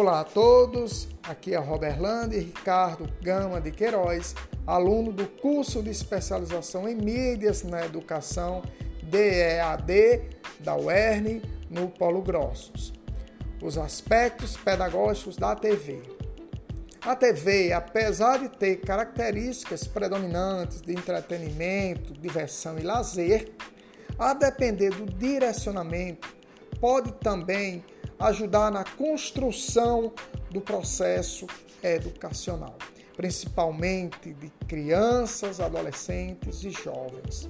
Olá a todos, aqui é Roberlando e Ricardo Gama de Queiroz, aluno do curso de especialização em mídias na educação DEAD da UERN no Polo Grossos. Os aspectos pedagógicos da TV. A TV, apesar de ter características predominantes de entretenimento, diversão e lazer, a depender do direcionamento, pode também ajudar na construção do processo educacional, principalmente de crianças, adolescentes e jovens.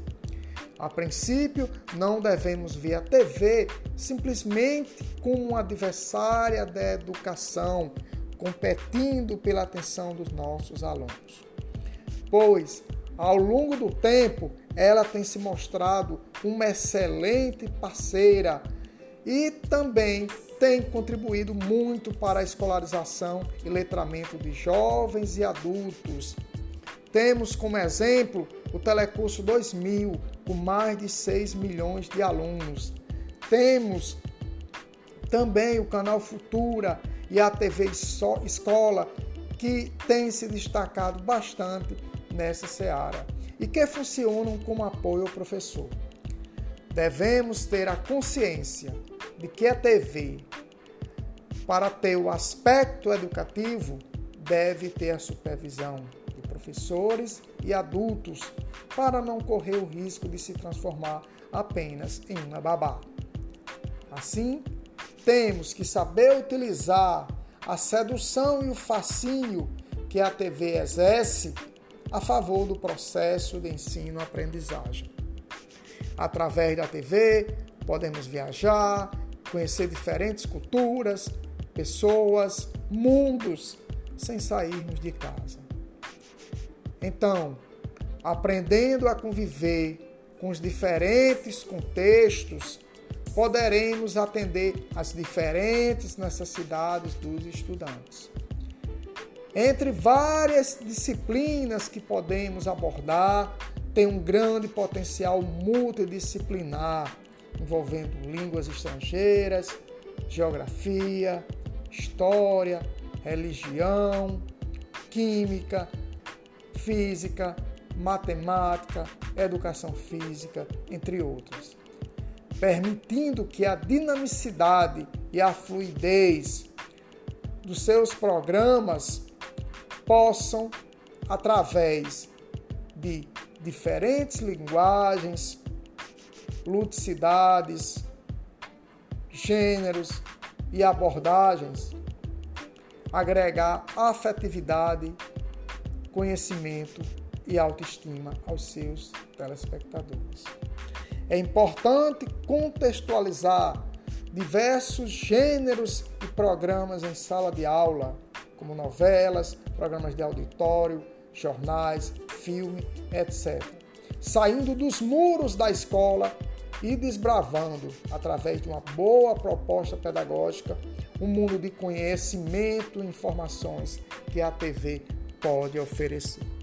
A princípio, não devemos ver a TV simplesmente como uma adversária da educação, competindo pela atenção dos nossos alunos. Pois, ao longo do tempo, ela tem se mostrado uma excelente parceira e também tem contribuído muito para a escolarização e letramento de jovens e adultos. Temos como exemplo o Telecurso 2000, com mais de 6 milhões de alunos. Temos também o canal Futura e a TV Escola, que tem se destacado bastante nessa seara e que funcionam como apoio ao professor. Devemos ter a consciência de que a TV, para ter o aspecto educativo, deve ter a supervisão de professores e adultos para não correr o risco de se transformar apenas em uma babá. Assim, temos que saber utilizar a sedução e o fascínio que a TV exerce a favor do processo de ensino-aprendizagem. Através da TV, podemos viajar, conhecer diferentes culturas, pessoas, mundos, sem sairmos de casa. Então, aprendendo a conviver com os diferentes contextos, poderemos atender às diferentes necessidades dos estudantes. Entre várias disciplinas que podemos abordar, tem um grande potencial multidisciplinar, envolvendo línguas estrangeiras, geografia, história, religião, química, física, matemática, educação física, entre outros, permitindo que a dinamicidade e a fluidez dos seus programas possam, através de diferentes linguagens, ludicidades, gêneros e abordagens, agregar afetividade, conhecimento e autoestima aos seus telespectadores. É importante contextualizar diversos gêneros e programas em sala de aula como novelas, programas de auditório, jornais, filme, etc. Saindo dos muros da escola e desbravando, através de uma boa proposta pedagógica, um mundo de conhecimento e informações que a TV pode oferecer.